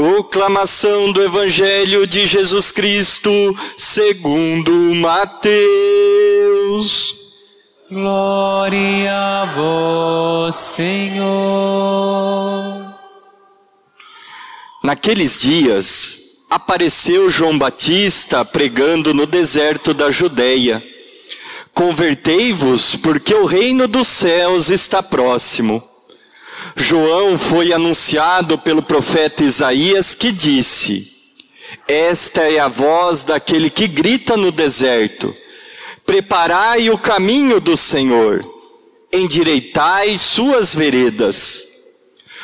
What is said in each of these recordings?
Proclamação do Evangelho de Jesus Cristo, segundo Mateus. Glória a vós, Senhor. Naqueles dias, apareceu João Batista pregando no deserto da Judéia. Convertei-vos, porque o reino dos céus está próximo. João foi anunciado pelo profeta Isaías que disse: Esta é a voz daquele que grita no deserto: Preparai o caminho do Senhor, endireitai suas veredas.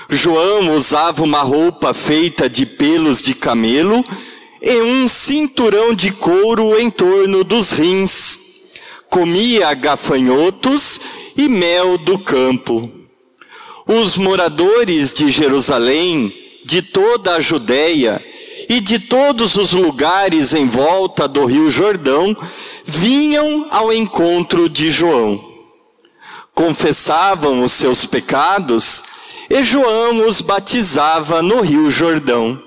João usava uma roupa feita de pelos de camelo e um cinturão de couro em torno dos rins. Comia gafanhotos e mel do campo. Os moradores de Jerusalém, de toda a Judéia e de todos os lugares em volta do Rio Jordão vinham ao encontro de João. Confessavam os seus pecados e João os batizava no Rio Jordão.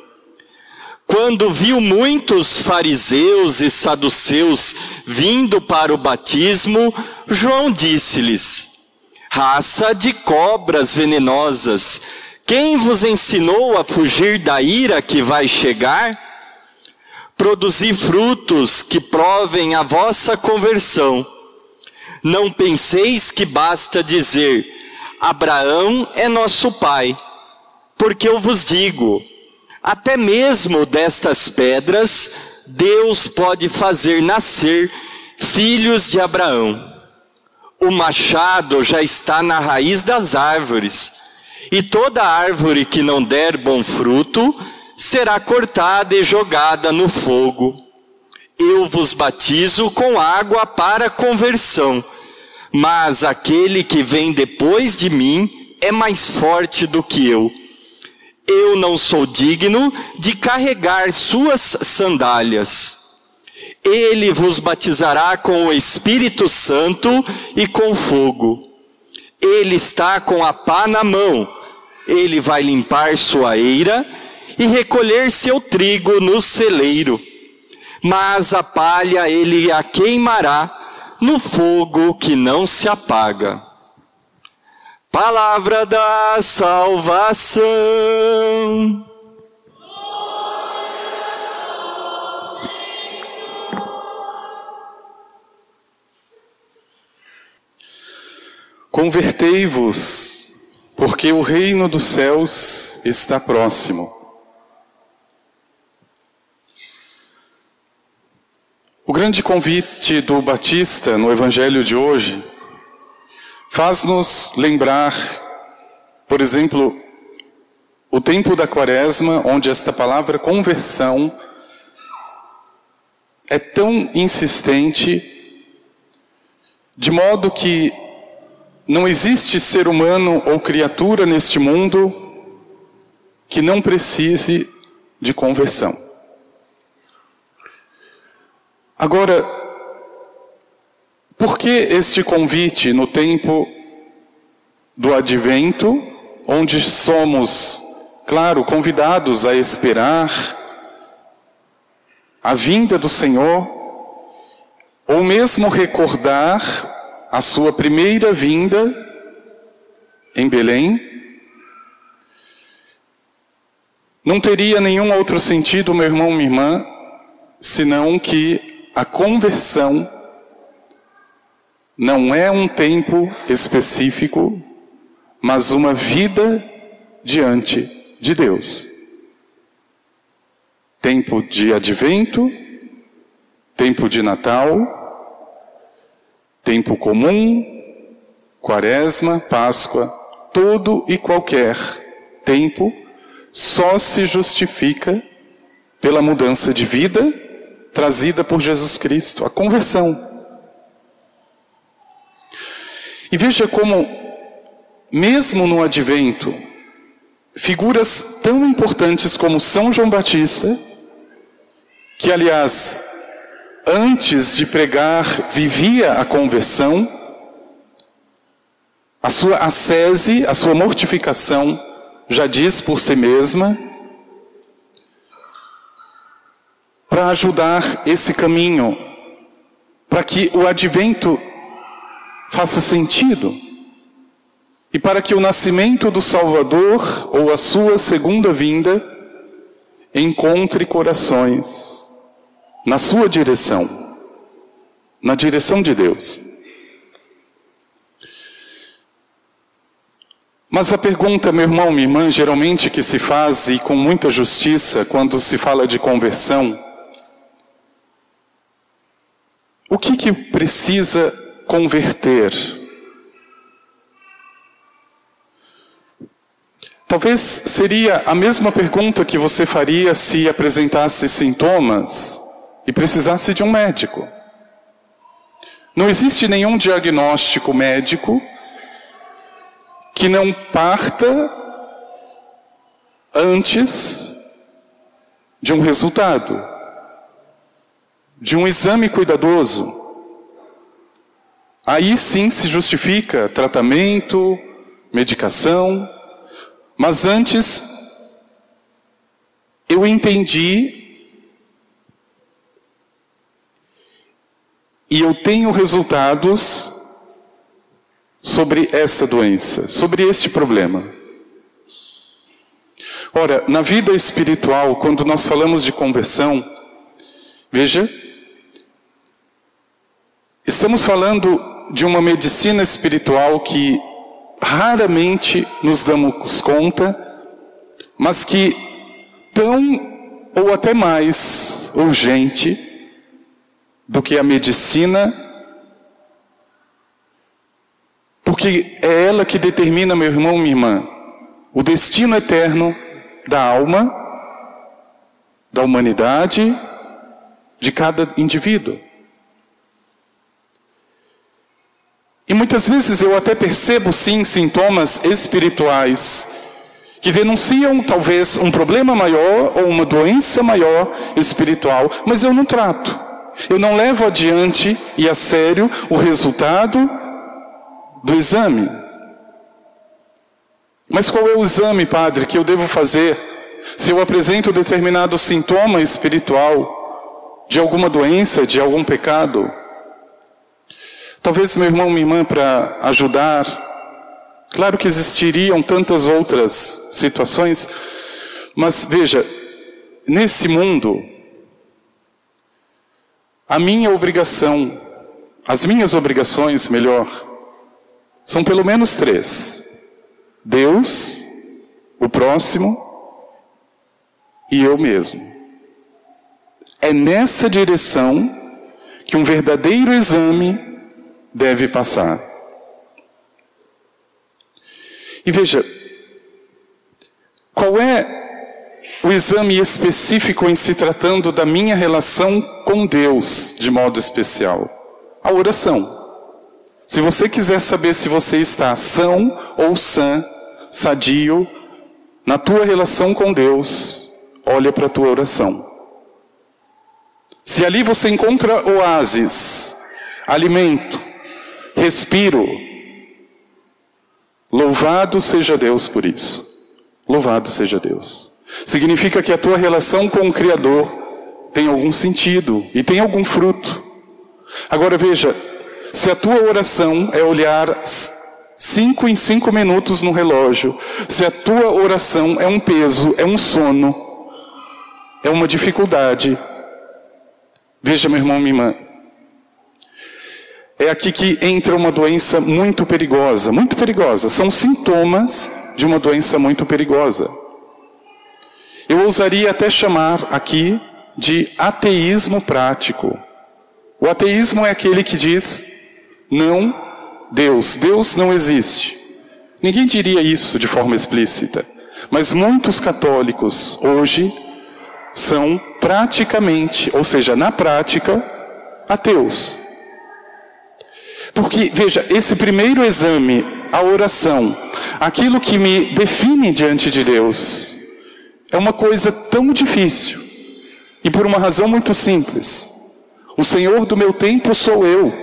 Quando viu muitos fariseus e saduceus vindo para o batismo, João disse-lhes: Raça de cobras venenosas, quem vos ensinou a fugir da ira que vai chegar? Produzi frutos que provem a vossa conversão. Não penseis que basta dizer: Abraão é nosso pai, porque eu vos digo, até mesmo destas pedras, Deus pode fazer nascer filhos de Abraão. O machado já está na raiz das árvores, e toda árvore que não der bom fruto será cortada e jogada no fogo. Eu vos batizo com água para conversão, mas aquele que vem depois de mim é mais forte do que eu. Eu não sou digno de carregar suas sandálias. Ele vos batizará com o Espírito Santo e com fogo. Ele está com a pá na mão. Ele vai limpar sua eira e recolher seu trigo no celeiro. Mas a palha ele a queimará no fogo que não se apaga. Palavra da salvação. Convertei-vos, porque o reino dos céus está próximo. O grande convite do Batista no Evangelho de hoje faz-nos lembrar, por exemplo, o tempo da Quaresma, onde esta palavra conversão é tão insistente, de modo que não existe ser humano ou criatura neste mundo que não precise de conversão. Agora, por que este convite no tempo do advento, onde somos, claro, convidados a esperar a vinda do Senhor, ou mesmo recordar a sua primeira vinda em Belém, não teria nenhum outro sentido, meu irmão, minha irmã, senão que a conversão não é um tempo específico, mas uma vida diante de Deus. Tempo de advento, tempo de Natal, tempo comum, quaresma, Páscoa, todo e qualquer tempo só se justifica pela mudança de vida trazida por Jesus Cristo, a conversão. E veja como, mesmo no advento, figuras tão importantes como São João Batista, que aliás antes de pregar, vivia a conversão, a sua ascese, a sua mortificação, já diz por si mesma, para ajudar esse caminho, para que o advento faça sentido. E para que o nascimento do Salvador ou a sua segunda vinda encontre corações na sua direção, na direção de Deus. Mas a pergunta, meu irmão, minha irmã, geralmente que se faz e com muita justiça quando se fala de conversão, o que que precisa converter? Talvez seria a mesma pergunta que você faria se apresentasse sintomas e precisasse de um médico. Não existe nenhum diagnóstico médico que não parta antes de um resultado, de um exame cuidadoso. Aí sim se justifica tratamento, medicação, mas antes, eu entendi e eu tenho resultados sobre essa doença, sobre este problema. Ora, na vida espiritual, quando nós falamos de conversão, veja, estamos falando de uma medicina espiritual que raramente nos damos conta, mas que tão ou até mais urgente do que a medicina, porque é ela que determina, meu irmão, minha irmã, o destino eterno da alma, da humanidade, de cada indivíduo. E muitas vezes eu até percebo sim sintomas espirituais que denunciam talvez um problema maior ou uma doença maior espiritual, mas eu não trato. Eu não levo adiante e a sério o resultado do exame. Mas qual é o exame, padre, que eu devo fazer se eu apresento determinado sintoma espiritual de alguma doença, de algum pecado? Talvez meu irmão, minha irmã, para ajudar. Claro que existiriam tantas outras situações, mas veja, nesse mundo, a minha obrigação, as minhas obrigações, melhor, são pelo menos três: Deus, o próximo e eu mesmo. É nessa direção que um verdadeiro exame deve passar. E veja, qual é o exame específico em se tratando da minha relação com Deus de modo especial? A oração. Se você quiser saber se você está são ou sã, sadio, na tua relação com Deus, olha para a tua oração. Se ali você encontra oásis, alimento, respiro. Louvado seja Deus por isso. Louvado seja Deus. Significa que a tua relação com o Criador tem algum sentido e tem algum fruto. Agora veja, se a tua oração é olhar cinco em cinco minutos no relógio, se a tua oração é um peso, é um sono, é uma dificuldade, veja, meu irmão, minha irmã, é aqui que entra uma doença muito perigosa, muito perigosa. São sintomas de uma doença muito perigosa. Eu ousaria até chamar aqui de ateísmo prático. O ateísmo é aquele que diz: não, Deus, Deus não existe. Ninguém diria isso de forma explícita, mas muitos católicos hoje são praticamente, ou seja, na prática, ateus. Porque, veja, esse primeiro exame, a oração, aquilo que me define diante de Deus, é uma coisa tão difícil. E por uma razão muito simples. O Senhor do meu tempo sou eu.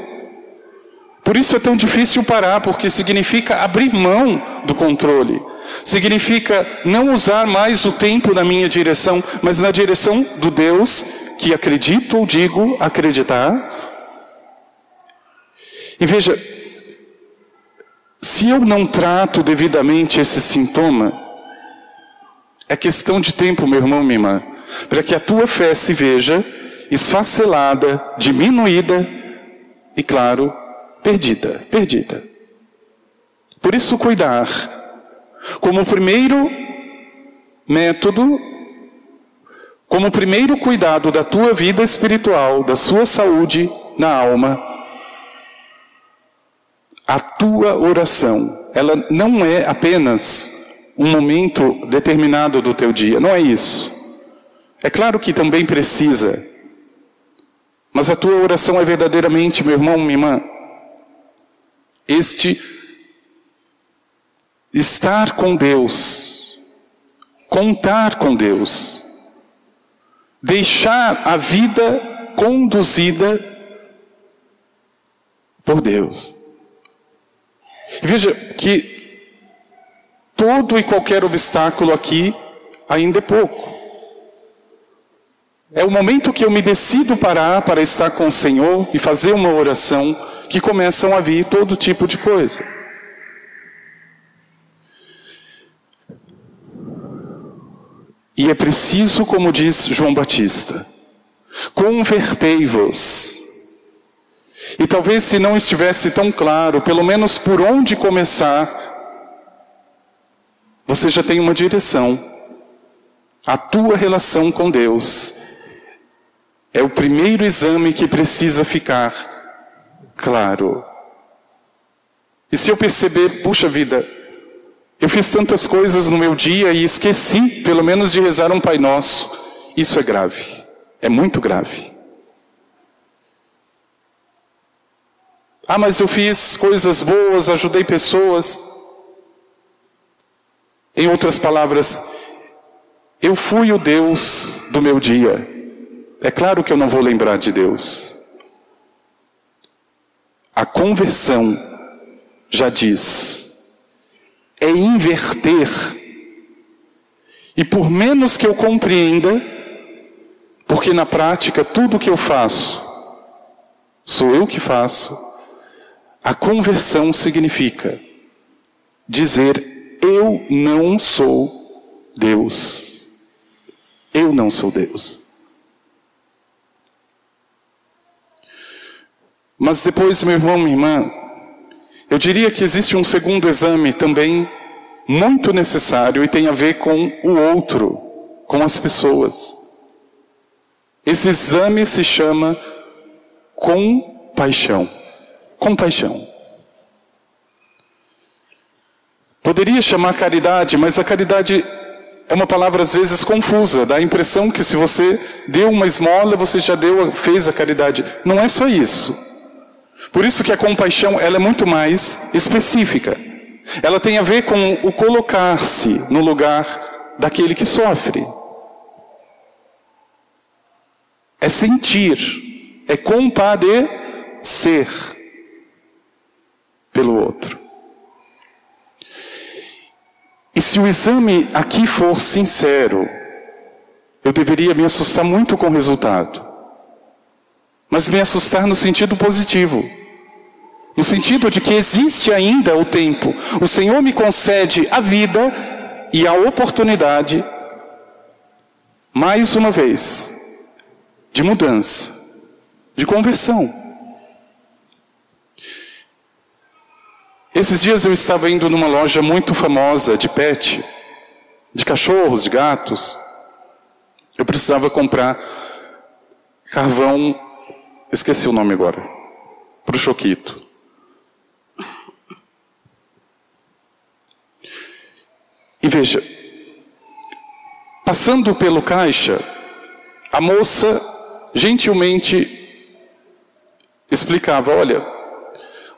Por isso é tão difícil parar, porque significa abrir mão do controle. Significa não usar mais o tempo na minha direção, mas na direção do Deus que acredito ou digo acreditar. E veja, se eu não trato devidamente esse sintoma, é questão de tempo, meu irmão, minha irmã, para que a tua fé se veja esfacelada, diminuída e, claro, perdida, perdida. Por isso, cuidar, como primeiro método, como primeiro cuidado da tua vida espiritual, da sua saúde na alma, a tua oração, ela não é apenas um momento determinado do teu dia, não é isso. É claro que também precisa, mas a tua oração é verdadeiramente, meu irmão, minha irmã, este estar com Deus, contar com Deus, deixar a vida conduzida por Deus. Veja que todo e qualquer obstáculo aqui ainda é pouco. É o momento que eu me decido parar para estar com o Senhor e fazer uma oração que começam a vir todo tipo de coisa. E é preciso, como diz João Batista, convertei-vos e talvez se não estivesse tão claro, pelo menos por onde começar, você já tem uma direção. A tua relação com Deus é o primeiro exame que precisa ficar claro. E se eu perceber, puxa vida, eu fiz tantas coisas no meu dia e esqueci, pelo menos, de rezar um Pai Nosso, isso é grave, é muito grave. Ah, mas eu fiz coisas boas, ajudei pessoas. Em outras palavras, eu fui o Deus do meu dia. É claro que eu não vou lembrar de Deus. A conversão já diz, é inverter. E por menos que eu compreenda, porque na prática tudo que eu faço, sou eu que faço, a conversão significa dizer: Eu não sou Deus. Eu não sou Deus. Mas depois, meu irmão, minha irmã, eu diria que existe um segundo exame também muito necessário e tem a ver com o outro, com as pessoas. Esse exame se chama compaixão compaixão. Poderia chamar caridade, mas a caridade é uma palavra às vezes confusa, dá a impressão que se você deu uma esmola, você já deu, fez a caridade. Não é só isso. Por isso que a compaixão ela é muito mais específica. Ela tem a ver com o colocar-se no lugar daquele que sofre. É sentir, é compadecer pelo outro. E se o exame aqui for sincero, eu deveria me assustar muito com o resultado. Mas me assustar no sentido positivo. No sentido de que existe ainda o tempo. O Senhor me concede a vida e a oportunidade, mais uma vez, de mudança, de conversão. Esses dias eu estava indo numa loja muito famosa de pet, de cachorros, de gatos. Eu precisava comprar carvão, esqueci o nome agora, para o Choquito. E veja, passando pelo caixa, a moça gentilmente explicava: Olha,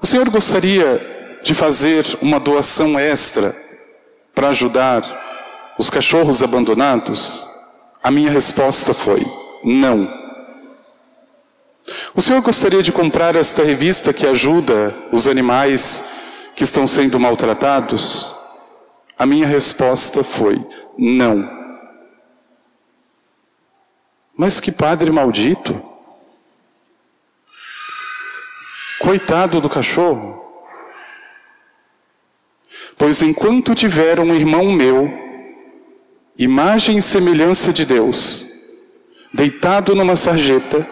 o senhor gostaria de fazer uma doação extra para ajudar os cachorros abandonados? A minha resposta foi: não. O senhor gostaria de comprar esta revista que ajuda os animais que estão sendo maltratados? A minha resposta foi: não. Mas que padre maldito! Coitado do cachorro! Pois enquanto tiver um irmão meu, imagem e semelhança de Deus, deitado numa sarjeta,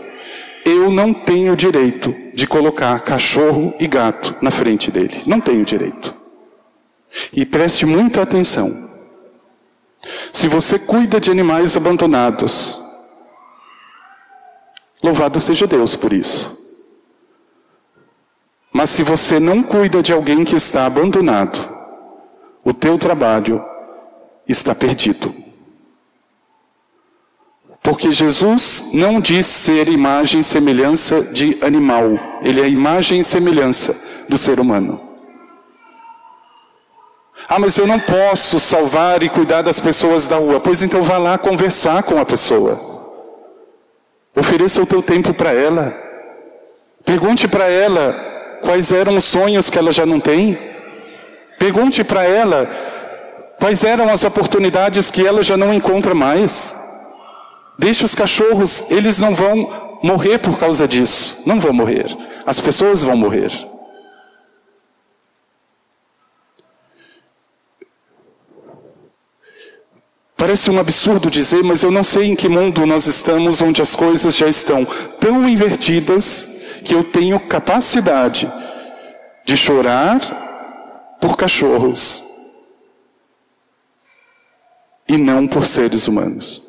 eu não tenho direito de colocar cachorro e gato na frente dele. Não tenho direito. E preste muita atenção. Se você cuida de animais abandonados, louvado seja Deus por isso. Mas se você não cuida de alguém que está abandonado, o teu trabalho está perdido. Porque Jesus não diz ser imagem e semelhança de animal, ele é imagem e semelhança do ser humano. Ah, mas eu não posso salvar e cuidar das pessoas da rua. Pois então vá lá conversar com a pessoa. Ofereça o teu tempo para ela. Pergunte para ela quais eram os sonhos que ela já não tem. Pergunte para ela quais eram as oportunidades que ela já não encontra mais. Deixe os cachorros, eles não vão morrer por causa disso. Não vão morrer. As pessoas vão morrer. Parece um absurdo dizer, mas eu não sei em que mundo nós estamos onde as coisas já estão tão invertidas que eu tenho capacidade de chorar por cachorros e não por seres humanos.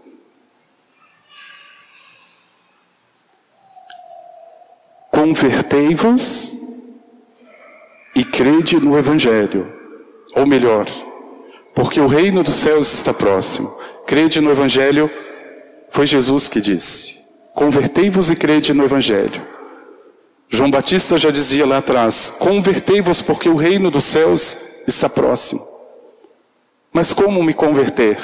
Convertei-vos e crede no Evangelho, ou melhor, porque o reino dos céus está próximo. Crede no Evangelho, foi Jesus que disse: Convertei-vos e crede no Evangelho. João Batista já dizia lá atrás: convertei-vos porque o reino dos céus está próximo. Mas como me converter?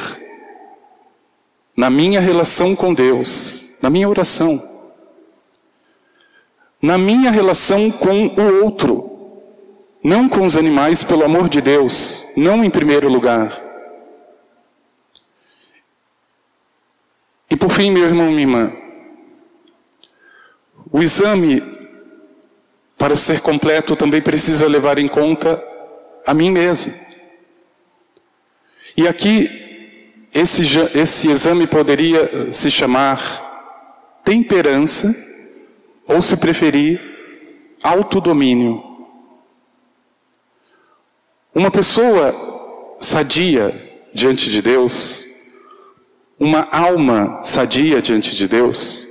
Na minha relação com Deus, na minha oração, na minha relação com o outro, não com os animais, pelo amor de Deus, não em primeiro lugar. E por fim, meu irmão, minha irmã, o exame para ser completo, também precisa levar em conta a mim mesmo. E aqui, esse, esse exame poderia se chamar temperança, ou se preferir, autodomínio. Uma pessoa sadia diante de Deus, uma alma sadia diante de Deus,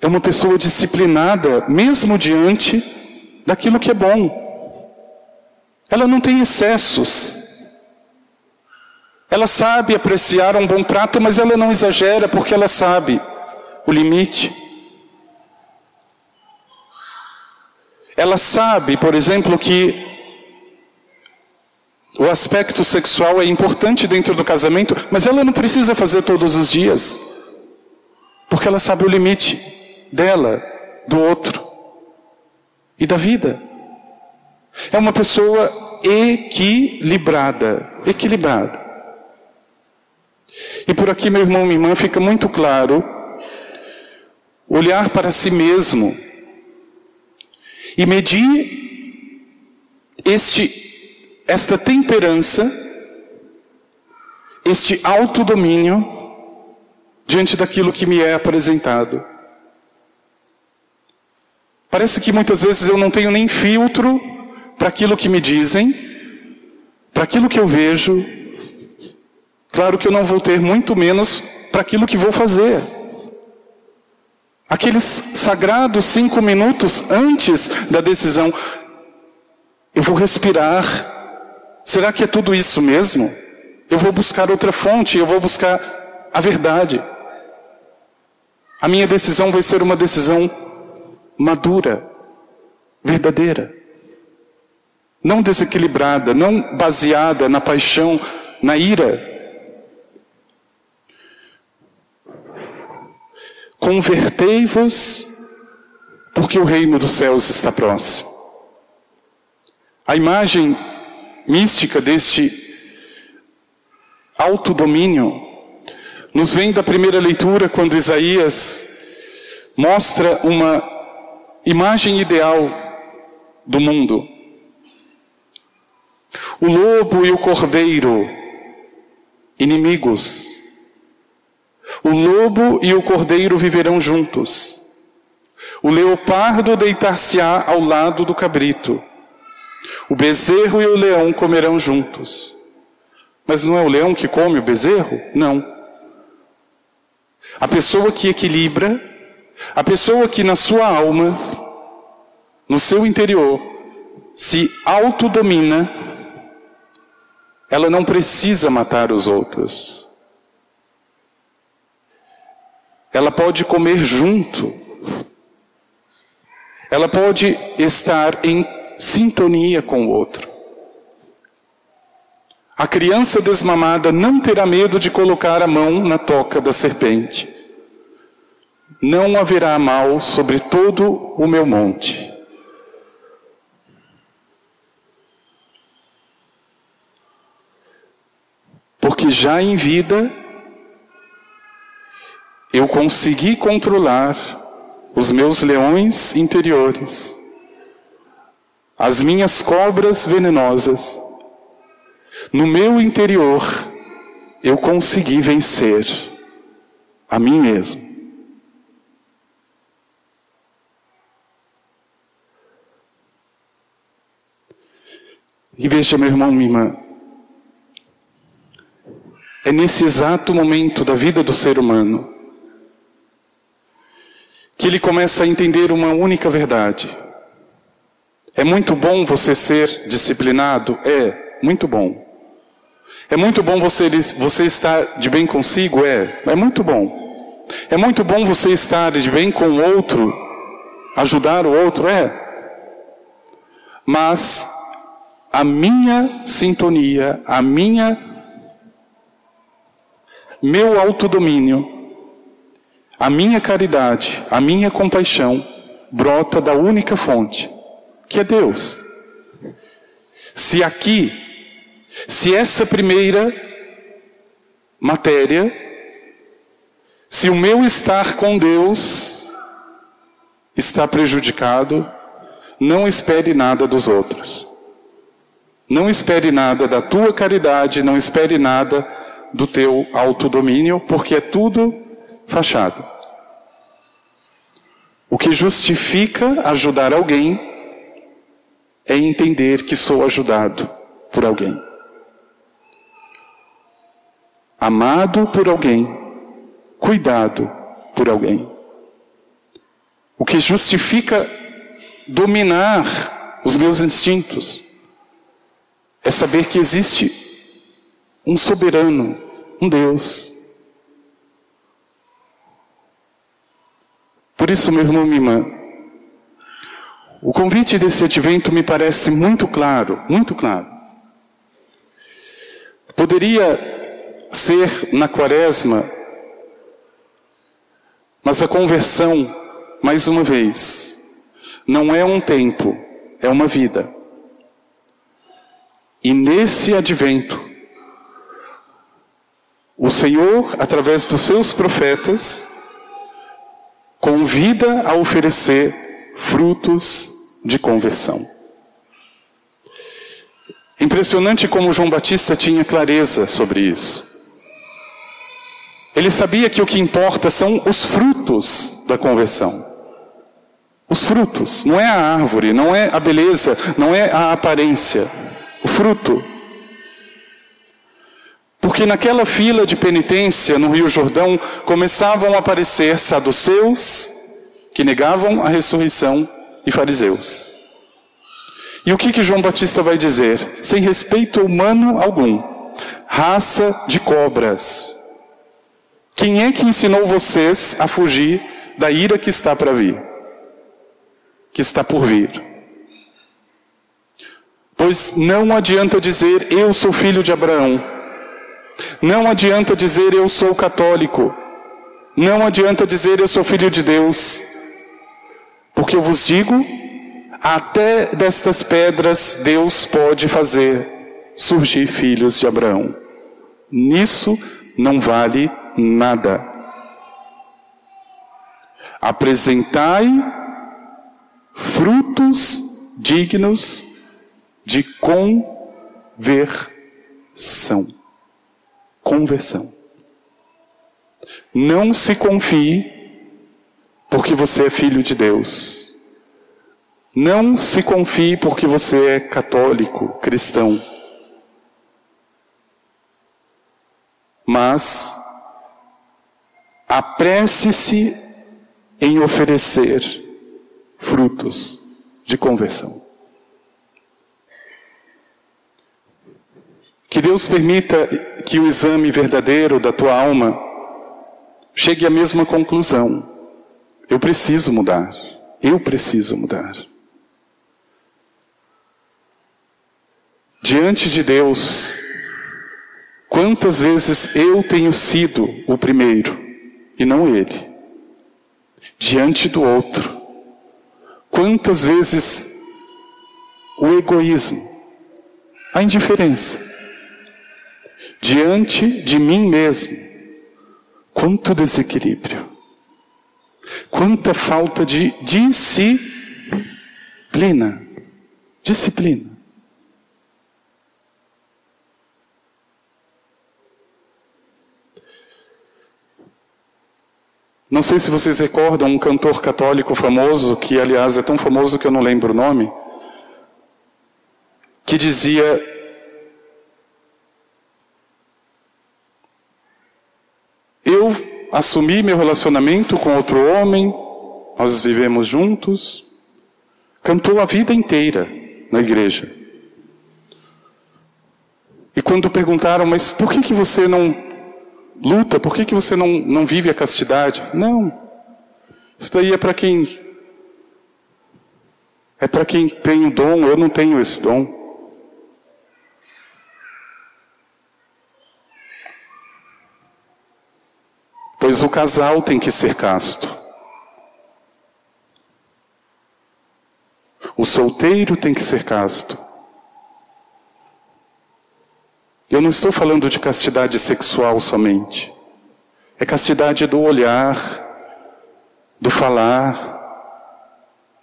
é uma pessoa disciplinada, mesmo diante daquilo que é bom. Ela não tem excessos. Ela sabe apreciar um bom prato, mas ela não exagera porque ela sabe o limite. Ela sabe, por exemplo, que o aspecto sexual é importante dentro do casamento, mas ela não precisa fazer todos os dias, porque ela sabe o limite dela, do outro e da vida. É uma pessoa equilibrada, equilibrada. E por aqui, meu irmão, minha irmã, fica muito claro olhar para si mesmo e medir este, esta temperança, este autodomínio diante daquilo que me é apresentado. Parece que muitas vezes eu não tenho nem filtro para aquilo que me dizem, para aquilo que eu vejo. Claro que eu não vou ter muito menos para aquilo que vou fazer. Aqueles sagrados cinco minutos antes da decisão, eu vou respirar. Será que é tudo isso mesmo? Eu vou buscar outra fonte, eu vou buscar a verdade. A minha decisão vai ser uma decisão madura, verdadeira. Não desequilibrada, não baseada na paixão, na ira. Convertei-vos, porque o reino dos céus está próximo. A imagem mística deste autodomínio nos vem da primeira leitura quando Isaías mostra uma imagem ideal do mundo. O lobo e o cordeiro, inimigos. O lobo e o cordeiro viverão juntos. O leopardo deitar-se-á ao lado do cabrito. O bezerro e o leão comerão juntos. Mas não é o leão que come o bezerro? Não. A pessoa que equilibra, a pessoa que na sua alma, no seu interior, se autodomina, ela não precisa matar os outros. Ela pode comer junto. Ela pode estar em sintonia com o outro. A criança desmamada não terá medo de colocar a mão na toca da serpente. Não haverá mal sobre todo o meu monte. Porque já em vida eu consegui controlar os meus leões interiores, as minhas cobras venenosas no meu interior, eu consegui vencer a mim mesmo. E veja, meu irmão, minha irmã, é nesse exato momento da vida do ser humano que ele começa a entender uma única verdade. É muito bom você ser disciplinado? É, muito bom. É muito bom você, você estar de bem consigo? É, é muito bom. É muito bom você estar de bem com o outro, ajudar o outro? É. Mas a minha sintonia, a minha, meu autodomínio, a minha caridade, a minha compaixão, brota da única fonte, que é Deus. Se aqui se essa primeira matéria, se o meu estar com Deus está prejudicado, não espere nada dos outros. Não espere nada da tua caridade, não espere nada do teu autodomínio, porque é tudo fachado. O que justifica ajudar alguém é entender que sou ajudado por alguém amado por alguém, cuidado por alguém. O que justifica dominar os meus instintos é saber que existe um soberano, um Deus. Por isso, meu irmão, minha irmã, o convite desse advento me parece muito claro, muito claro. Poderia ser na quaresma, mas a conversão, mais uma vez, não é um tempo, é uma vida. E nesse advento, o Senhor, através dos seus profetas, convida a oferecer frutos de conversão. Impressionante como João Batista tinha clareza sobre isso. Ele sabia que o que importa são os frutos da conversão. Os frutos, não é a árvore, não é a beleza, não é a aparência. O fruto. Porque naquela fila de penitência no Rio Jordão começavam a aparecer saduceus, que negavam a ressurreição, e fariseus. E o que, que João Batista vai dizer? Sem respeito humano algum, raça de cobras. Quem é que ensinou vocês a fugir da ira que está para vir? Que está por vir. Pois não adianta dizer eu sou filho de Abraão. Não adianta dizer eu sou católico. Não adianta dizer eu sou filho de Deus. Porque eu vos digo, até destas pedras Deus pode fazer surgir filhos de Abraão. Nisso não vale nada. Apresentai frutos dignos de conversão. Conversão. Não se confie porque você é filho de Deus. Não se confie porque você é católico, cristão. Mas apresse-se em oferecer frutos de conversão. Que Deus permita que o exame verdadeiro da tua alma chegue à mesma conclusão. Eu preciso mudar. Eu preciso mudar. Diante de Deus, quantas vezes eu tenho sido o primeiro e não ele? Diante do outro, quantas vezes o egoísmo, a indiferença, diante de mim mesmo, quanto desequilíbrio, quanta falta de disciplina, disciplina. Não sei se vocês recordam um cantor católico famoso, que aliás é tão famoso que eu não lembro o nome, que dizia: Eu assumi meu relacionamento com outro homem, nós vivemos juntos, cantou a vida inteira na igreja. E quando perguntaram, mas por que, que você não luta, por que, que você não, não vive a castidade? Não. Isso daí é para quem. É para quem tem o dom, eu não tenho esse dom. Pois o casal tem que ser casto. O solteiro tem que ser casto. Eu não estou falando de castidade sexual somente. É castidade do olhar, do falar.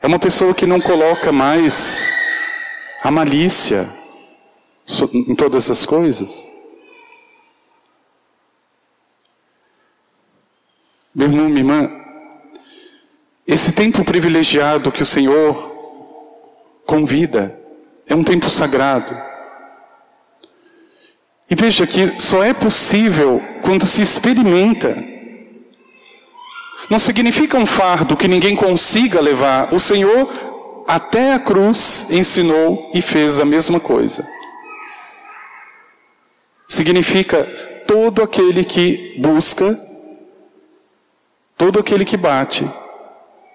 É uma pessoa que não coloca mais a malícia em todas as coisas. Meu irmão, minha irmã, esse tempo privilegiado que o Senhor convida é um tempo sagrado. E veja que só é possível quando se experimenta. Não significa um fardo que ninguém consiga levar. O Senhor, até a cruz, ensinou e fez a mesma coisa. Significa todo aquele que busca, todo aquele que bate,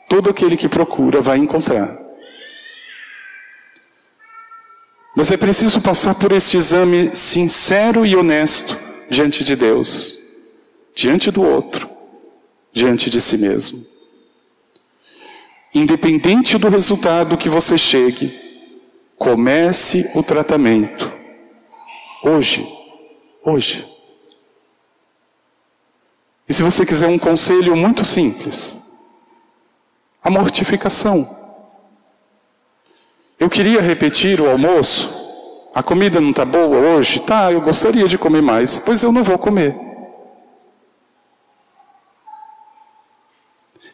todo aquele que procura vai encontrar. Mas é preciso passar por este exame sincero e honesto diante de Deus, diante do outro, diante de si mesmo. Independente do resultado que você chegue, comece o tratamento. Hoje. Hoje. E se você quiser um conselho muito simples, a mortificação. Eu queria repetir o almoço. A comida não está boa hoje? Tá, eu gostaria de comer mais. Pois eu não vou comer.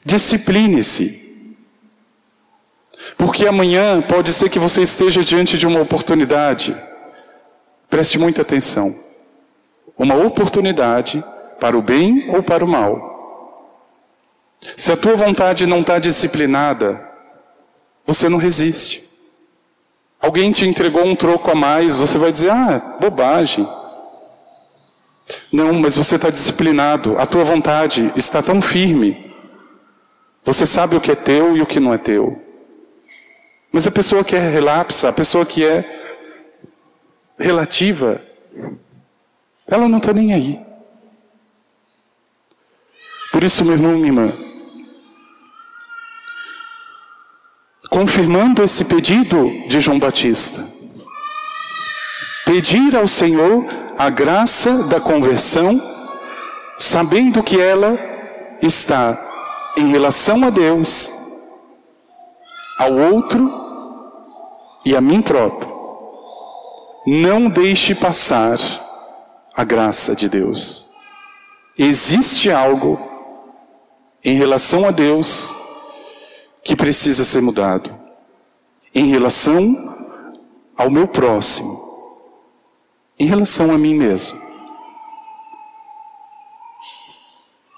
Discipline-se. Porque amanhã pode ser que você esteja diante de uma oportunidade. Preste muita atenção. Uma oportunidade para o bem ou para o mal. Se a tua vontade não está disciplinada, você não resiste. Alguém te entregou um troco a mais, você vai dizer, ah, bobagem. Não, mas você está disciplinado, a tua vontade está tão firme. Você sabe o que é teu e o que não é teu. Mas a pessoa que é relapsa, a pessoa que é relativa, ela não está nem aí. Por isso, meu irmão, minha irmã, confirmando esse pedido de João Batista. Pedir ao Senhor a graça da conversão sabendo que ela está em relação a Deus, ao outro e a mim próprio. Não deixe passar a graça de Deus. Existe algo em relação a Deus que precisa ser mudado. Em relação ao meu próximo. Em relação a mim mesmo.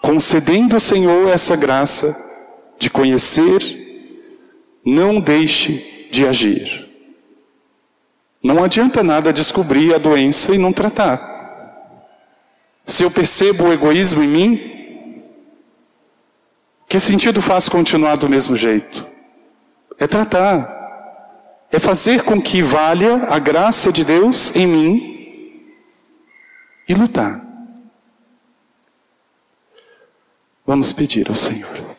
Concedendo ao Senhor essa graça de conhecer, não deixe de agir. Não adianta nada descobrir a doença e não tratar. Se eu percebo o egoísmo em mim, que sentido faz continuar do mesmo jeito? É tratar. É fazer com que valha a graça de Deus em mim e lutar. Vamos pedir ao Senhor.